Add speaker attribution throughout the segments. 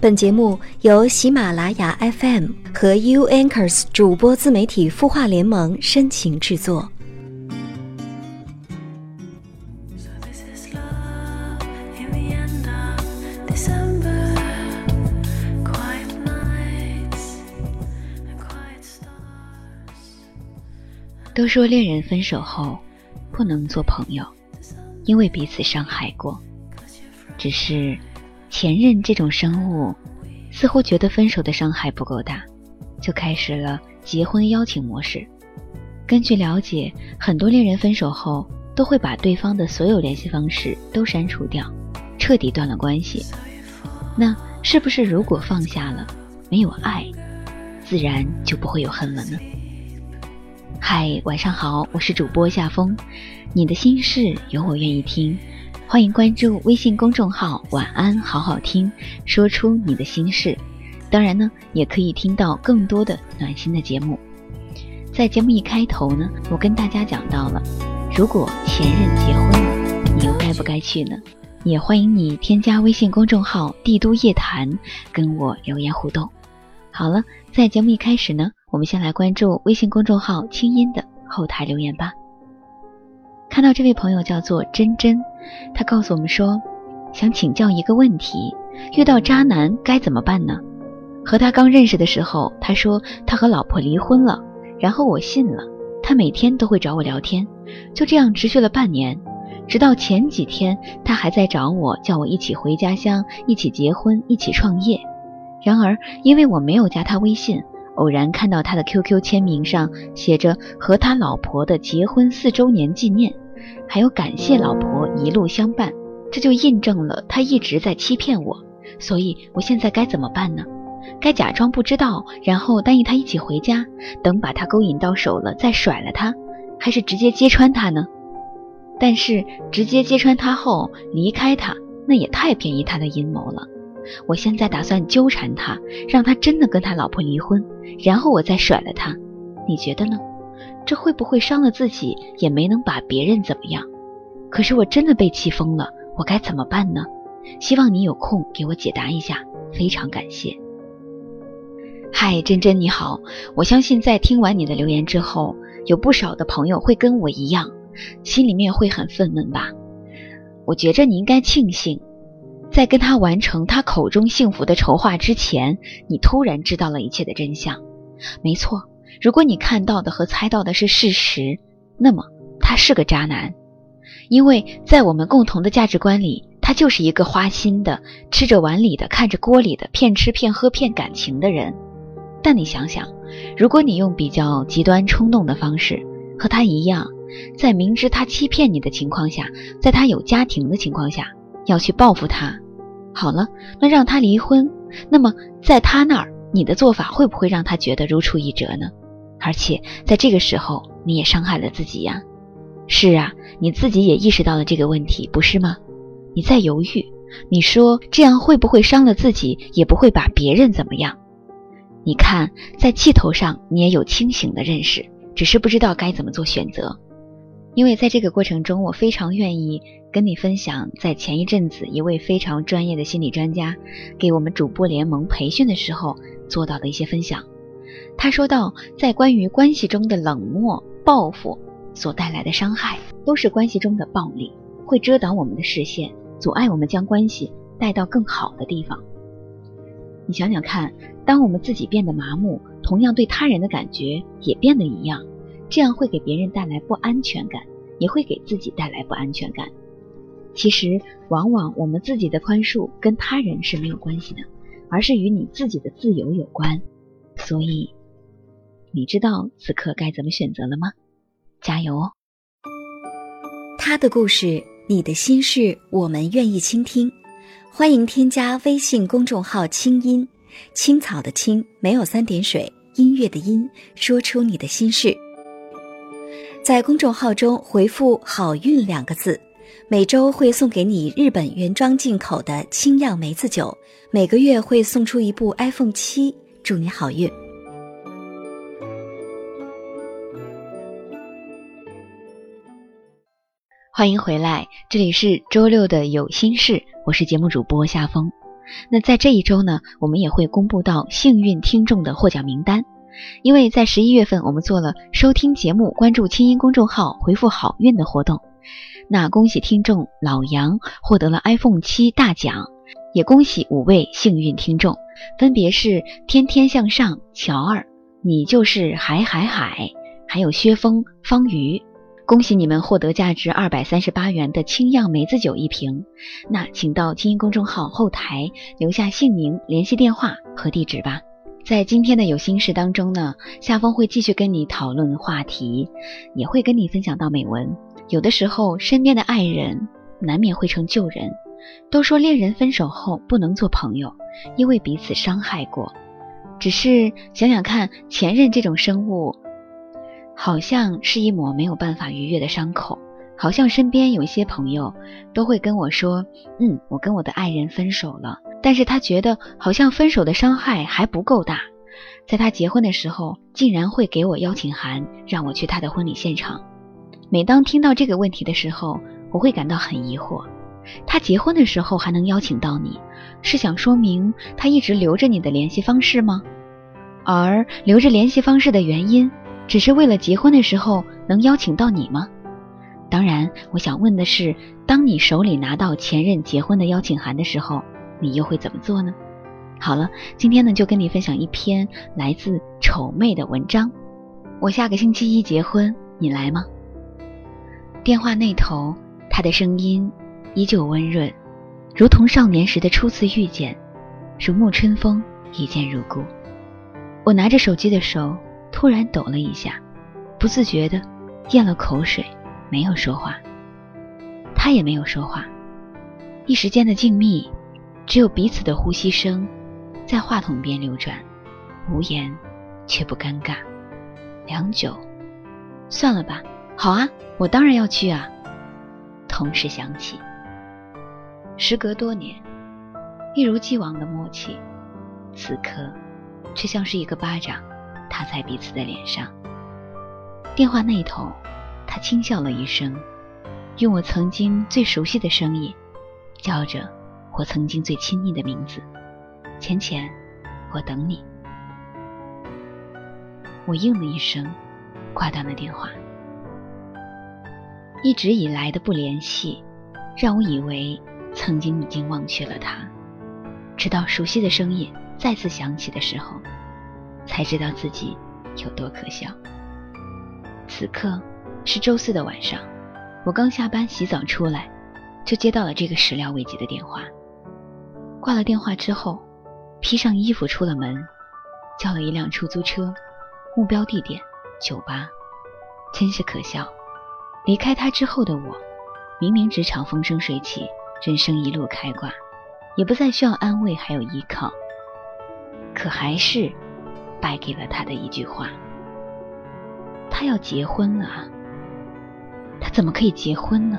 Speaker 1: 本节目由喜马拉雅 FM 和 U Anchors 主播自媒体孵化联盟深情制作。
Speaker 2: 都说恋人分手后不能做朋友，因为彼此伤害过。只是前任这种生物似乎觉得分手的伤害不够大，就开始了结婚邀请模式。根据了解，很多恋人分手后都会把对方的所有联系方式都删除掉，彻底断了关系。那是不是如果放下了，没有爱，自然就不会有恨了呢？嗨，晚上好，我是主播夏风，你的心事有我愿意听，欢迎关注微信公众号“晚安好好听”，说出你的心事。当然呢，也可以听到更多的暖心的节目。在节目一开头呢，我跟大家讲到了，如果前任结婚了，你又该不该去呢？也欢迎你添加微信公众号“帝都夜谈”，跟我留言互动。好了，在节目一开始呢。我们先来关注微信公众号“清音”的后台留言吧。看到这位朋友叫做真真，他告诉我们说，想请教一个问题：遇到渣男该怎么办呢？和他刚认识的时候，他说他和老婆离婚了，然后我信了，他每天都会找我聊天，就这样持续了半年，直到前几天，他还在找我，叫我一起回家乡，一起结婚，一起创业。然而因为我没有加他微信。偶然看到他的 QQ 签名上写着和他老婆的结婚四周年纪念，还有感谢老婆一路相伴，这就印证了他一直在欺骗我。所以我现在该怎么办呢？该假装不知道，然后答应他一起回家，等把他勾引到手了再甩了他，还是直接揭穿他呢？但是直接揭穿他后离开他，那也太便宜他的阴谋了。我现在打算纠缠他，让他真的跟他老婆离婚，然后我再甩了他。你觉得呢？这会不会伤了自己，也没能把别人怎么样？可是我真的被气疯了，我该怎么办呢？希望你有空给我解答一下，非常感谢。嗨，珍珍你好，我相信在听完你的留言之后，有不少的朋友会跟我一样，心里面会很愤懑吧？我觉着你应该庆幸。在跟他完成他口中幸福的筹划之前，你突然知道了一切的真相。没错，如果你看到的和猜到的是事实，那么他是个渣男，因为在我们共同的价值观里，他就是一个花心的、吃着碗里的、看着锅里的、骗吃骗喝骗感情的人。但你想想，如果你用比较极端冲动的方式和他一样，在明知他欺骗你的情况下，在他有家庭的情况下。要去报复他，好了，那让他离婚。那么在他那儿，你的做法会不会让他觉得如出一辙呢？而且在这个时候，你也伤害了自己呀。是啊，你自己也意识到了这个问题，不是吗？你在犹豫，你说这样会不会伤了自己，也不会把别人怎么样？你看，在气头上，你也有清醒的认识，只是不知道该怎么做选择。因为在这个过程中，我非常愿意跟你分享，在前一阵子一位非常专业的心理专家给我们主播联盟培训的时候做到的一些分享。他说到，在关于关系中的冷漠、报复所带来的伤害，都是关系中的暴力，会遮挡我们的视线，阻碍我们将关系带到更好的地方。你想想看，当我们自己变得麻木，同样对他人的感觉也变得一样。这样会给别人带来不安全感，也会给自己带来不安全感。其实，往往我们自己的宽恕跟他人是没有关系的，而是与你自己的自由有关。所以，你知道此刻该怎么选择了吗？加油哦！
Speaker 1: 他的故事，你的心事，我们愿意倾听。欢迎添加微信公众号“清音青草”的青，没有三点水，音乐的音，说出你的心事。在公众号中回复“好运”两个字，每周会送给你日本原装进口的清酿梅子酒，每个月会送出一部 iPhone 七，祝你好运！
Speaker 2: 欢迎回来，这里是周六的有心事，我是节目主播夏风。那在这一周呢，我们也会公布到幸运听众的获奖名单。因为在十一月份，我们做了收听节目、关注清音公众号、回复好运的活动。那恭喜听众老杨获得了 iPhone 七大奖，也恭喜五位幸运听众，分别是天天向上、乔二，你就是海海海，还有薛峰、方瑜。恭喜你们获得价值二百三十八元的清酿梅子酒一瓶。那请到清音公众号后台留下姓名、联系电话和地址吧。在今天的有心事当中呢，夏风会继续跟你讨论话题，也会跟你分享到美文。有的时候，身边的爱人难免会成旧人。都说恋人分手后不能做朋友，因为彼此伤害过。只是想想看，前任这种生物，好像是一抹没有办法逾越的伤口。好像身边有一些朋友都会跟我说：“嗯，我跟我的爱人分手了。”但是他觉得好像分手的伤害还不够大，在他结婚的时候，竟然会给我邀请函，让我去他的婚礼现场。每当听到这个问题的时候，我会感到很疑惑。他结婚的时候还能邀请到你，是想说明他一直留着你的联系方式吗？而留着联系方式的原因，只是为了结婚的时候能邀请到你吗？当然，我想问的是，当你手里拿到前任结婚的邀请函的时候。你又会怎么做呢？好了，今天呢就跟你分享一篇来自丑妹的文章。我下个星期一结婚，你来吗？电话那头，他的声音依旧温润，如同少年时的初次遇见，如沐春风，一见如故。我拿着手机的手突然抖了一下，不自觉的咽了口水，没有说话。他也没有说话，一时间的静谧。只有彼此的呼吸声在话筒边流转，无言却不尴尬。良久，算了吧。好啊，我当然要去啊。同时响起。时隔多年，一如既往的默契，此刻却像是一个巴掌打在彼此的脸上。电话那头，他轻笑了一声，用我曾经最熟悉的声音叫着。我曾经最亲昵的名字，浅浅，我等你。我应了一声，挂断了电话。一直以来的不联系，让我以为曾经已经忘却了他，直到熟悉的声音再次响起的时候，才知道自己有多可笑。此刻是周四的晚上，我刚下班洗澡出来，就接到了这个始料未及的电话。挂了电话之后，披上衣服出了门，叫了一辆出租车，目标地点酒吧，真是可笑。离开他之后的我，明明职场风生水起，人生一路开挂，也不再需要安慰还有依靠，可还是败给了他的一句话：他要结婚了！他怎么可以结婚呢？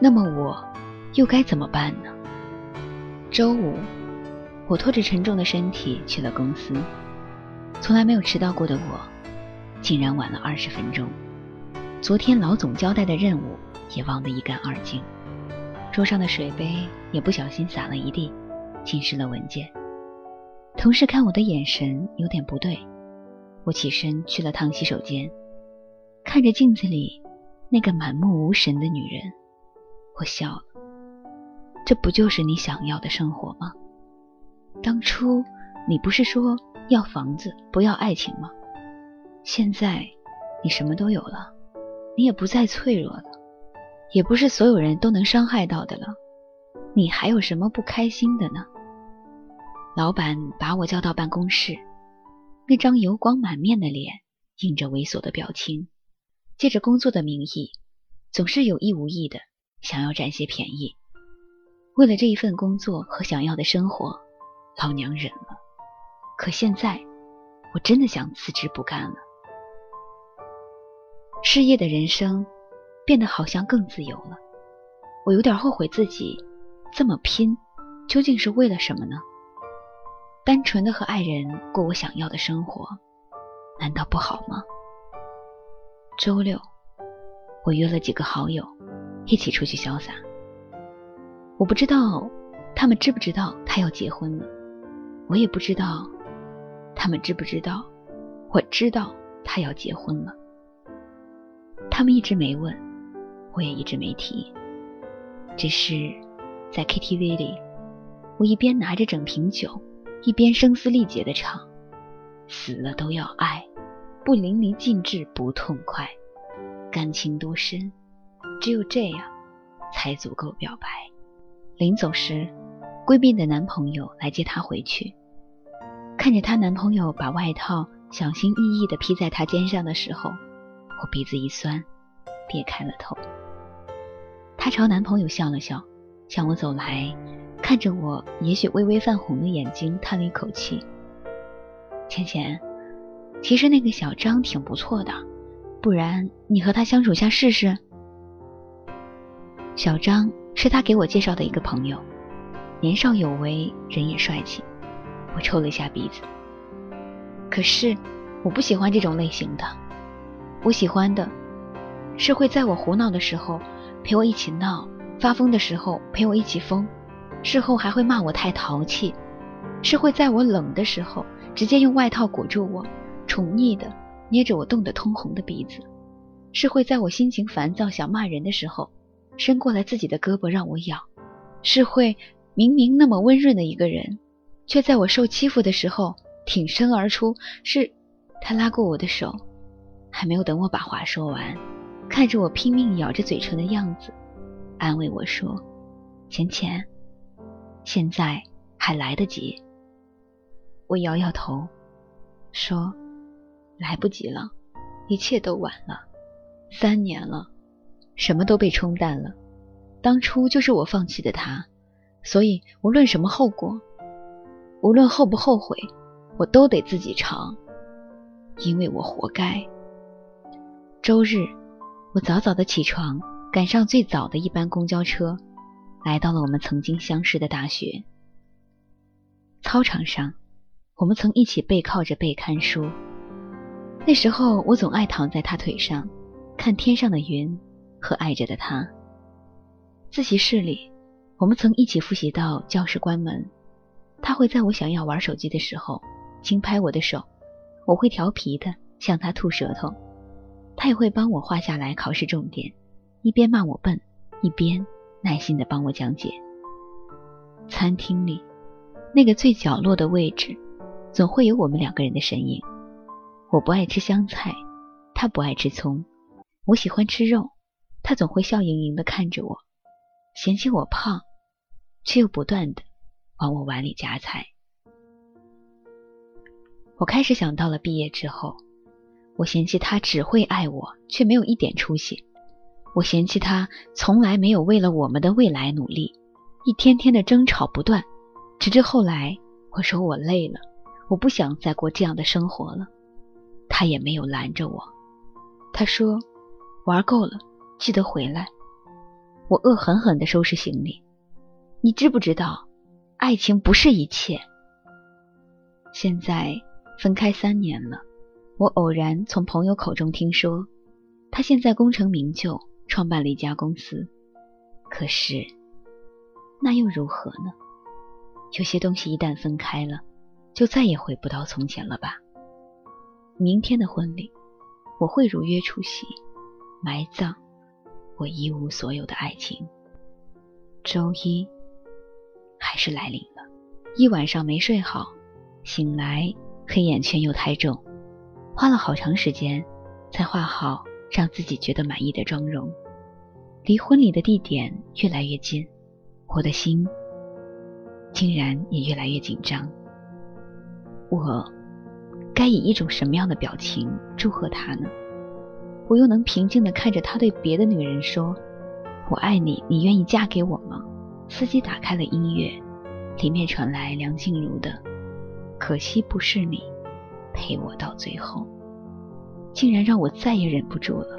Speaker 2: 那么我又该怎么办呢？周五，我拖着沉重的身体去了公司。从来没有迟到过的我，竟然晚了二十分钟。昨天老总交代的任务也忘得一干二净。桌上的水杯也不小心洒了一地，浸湿了文件。同事看我的眼神有点不对，我起身去了趟洗手间，看着镜子里那个满目无神的女人，我笑了。这不就是你想要的生活吗？当初你不是说要房子不要爱情吗？现在你什么都有了，你也不再脆弱了，也不是所有人都能伤害到的了，你还有什么不开心的呢？老板把我叫到办公室，那张油光满面的脸映着猥琐的表情，借着工作的名义，总是有意无意的想要占些便宜。为了这一份工作和想要的生活，老娘忍了。可现在，我真的想辞职不干了。失业的人生变得好像更自由了。我有点后悔自己这么拼，究竟是为了什么呢？单纯的和爱人过我想要的生活，难道不好吗？周六，我约了几个好友一起出去潇洒。我不知道他们知不知道他要结婚了？我也不知道，他们知不知道？我知道他要结婚了。他们一直没问，我也一直没提。只是在 KTV 里，我一边拿着整瓶酒，一边声嘶力竭的唱：“死了都要爱，不淋漓尽致不痛快，感情多深，只有这样才足够表白。”临走时，闺蜜的男朋友来接她回去，看着她男朋友把外套小心翼翼地披在她肩上的时候，我鼻子一酸，别开了头。她朝男朋友笑了笑，向我走来，看着我也许微微泛红的眼睛，叹了一口气：“浅浅，其实那个小张挺不错的，不然你和他相处下试试。”小张是他给我介绍的一个朋友，年少有为，人也帅气。我抽了一下鼻子，可是我不喜欢这种类型的，我喜欢的是会在我胡闹的时候。陪我一起闹，发疯的时候陪我一起疯，事后还会骂我太淘气，是会在我冷的时候直接用外套裹住我，宠溺的捏着我冻得通红的鼻子，是会在我心情烦躁想骂人的时候，伸过来自己的胳膊让我咬，是会明明那么温润的一个人，却在我受欺负的时候挺身而出，是他拉过我的手，还没有等我把话说完。看着我拼命咬着嘴唇的样子，安慰我说：“浅浅，现在还来得及。”我摇摇头，说：“来不及了，一切都晚了。三年了，什么都被冲淡了。当初就是我放弃的他，所以无论什么后果，无论后不后悔，我都得自己尝，因为我活该。”周日。我早早的起床，赶上最早的一班公交车，来到了我们曾经相识的大学。操场上，我们曾一起背靠着背看书。那时候，我总爱躺在他腿上，看天上的云和爱着的他。自习室里，我们曾一起复习到教室关门。他会在我想要玩手机的时候，轻拍我的手，我会调皮的向他吐舌头。他也会帮我画下来考试重点，一边骂我笨，一边耐心的帮我讲解。餐厅里那个最角落的位置，总会有我们两个人的身影。我不爱吃香菜，他不爱吃葱；我喜欢吃肉，他总会笑盈盈的看着我，嫌弃我胖，却又不断的往我碗里夹菜。我开始想到了毕业之后。我嫌弃他只会爱我，却没有一点出息。我嫌弃他从来没有为了我们的未来努力，一天天的争吵不断，直至后来我说我累了，我不想再过这样的生活了。他也没有拦着我，他说玩够了，记得回来。我恶狠狠地收拾行李。你知不知道，爱情不是一切。现在分开三年了。我偶然从朋友口中听说，他现在功成名就，创办了一家公司。可是，那又如何呢？有些东西一旦分开了，就再也回不到从前了吧？明天的婚礼，我会如约出席，埋葬我一无所有的爱情。周一还是来临了，一晚上没睡好，醒来黑眼圈又太重。花了好长时间，才画好让自己觉得满意的妆容。离婚礼的地点越来越近，我的心竟然也越来越紧张。我该以一种什么样的表情祝贺他呢？我又能平静的看着他对别的女人说：“我爱你，你愿意嫁给我吗？”司机打开了音乐，里面传来梁静茹的《可惜不是你》。陪我到最后，竟然让我再也忍不住了。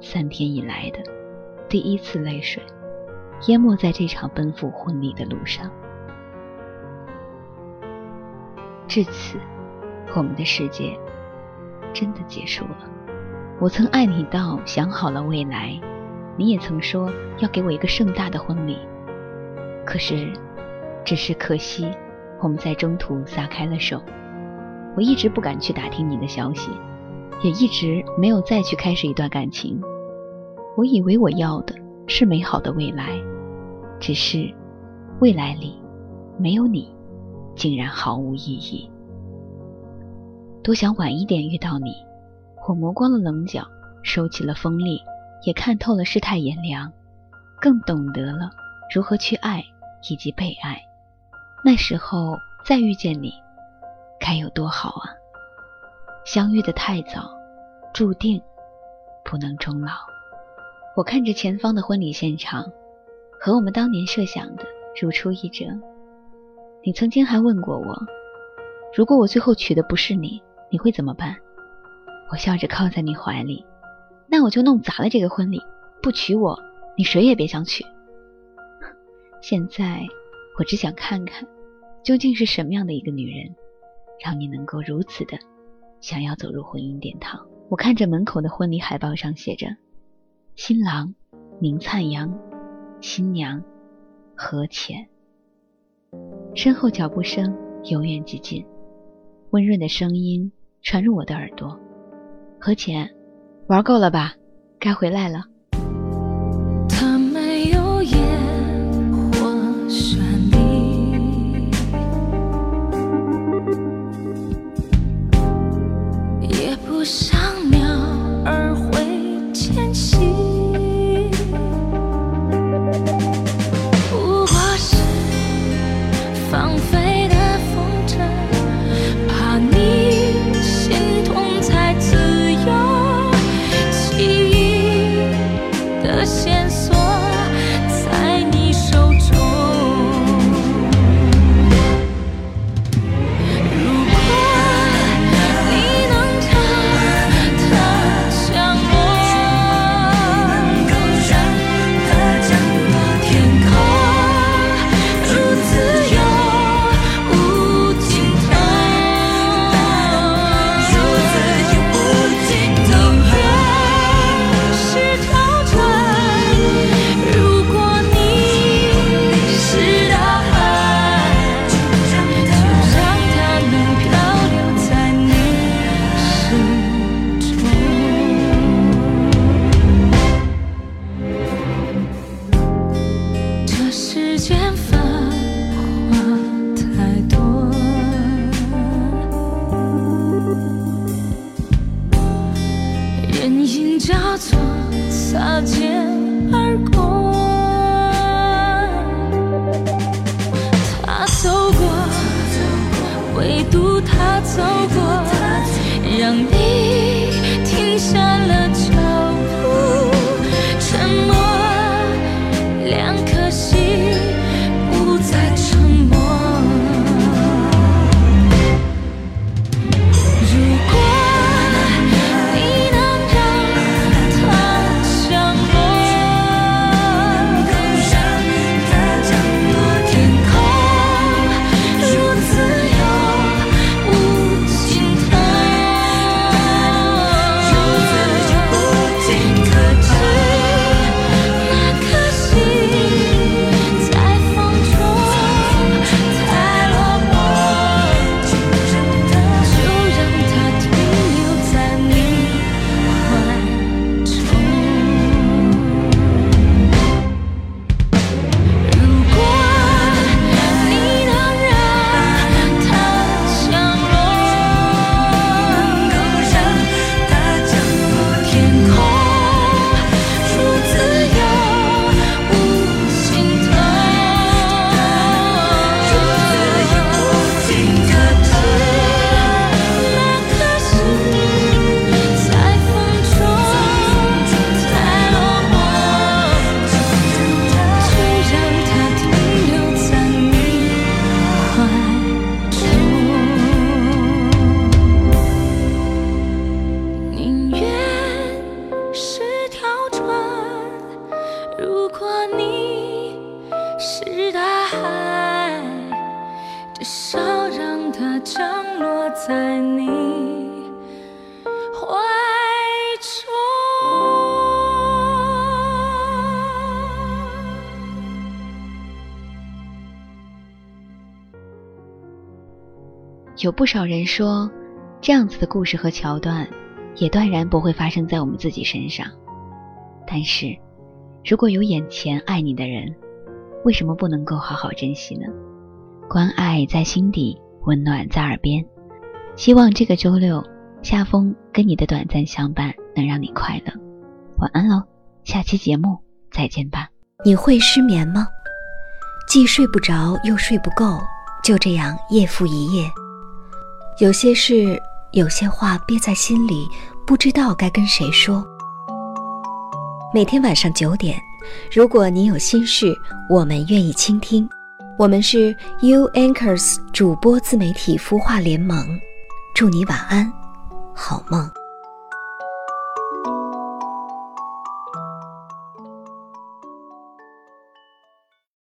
Speaker 2: 三天以来的第一次泪水，淹没在这场奔赴婚礼的路上。至此，我们的世界真的结束了。我曾爱你到想好了未来，你也曾说要给我一个盛大的婚礼。可是，
Speaker 3: 只是可惜，我们在中途撒开了手。我一直不敢去打听你的消息，也一直没有再去开始一段感情。我以为我要的是美好的未来，只是未来里没有你，竟然毫无意义。多想晚一点遇到你。我磨光了棱角，收起了锋利，也看透了世态炎凉，更懂得了如何去爱以及被爱。那时候再遇见你，该有多好啊！相遇的太早，注定不能终老。我看着前方的婚礼现场，和我们当年设想的如出一辙。你曾经还问过我，如果我最后娶的不是你，你会怎么办？我笑着靠在你怀里，那我就弄砸了这个婚礼，不娶我，你谁也别想娶。现在我只想看看，究竟是什么样的一个女人，让你能够如此的想要走入婚姻殿堂。我看着门口的婚礼海报上写着“新郎宁灿阳，新娘何浅”，身后脚步声由远及近，温润的声音传入我的耳朵。何浅，玩够了吧？该回来了。
Speaker 4: 如果你是大海。至少让它降落在你怀中。
Speaker 2: 有不少人说，这样子的故事和桥段，也断然不会发生在我们自己身上。但是，如果有眼前爱你的人，为什么不能够好好珍惜呢？关爱在心底，温暖在耳边。希望这个周六，夏风跟你的短暂相伴能让你快乐。晚安喽，下期节目再见吧。
Speaker 1: 你会失眠吗？既睡不着又睡不够，就这样夜复一夜。有些事，有些话憋在心里，不知道该跟谁说。每天晚上九点，如果你有心事，我们愿意倾听。我们是 U Anchors 主播自媒体孵化联盟。祝你晚安，好梦。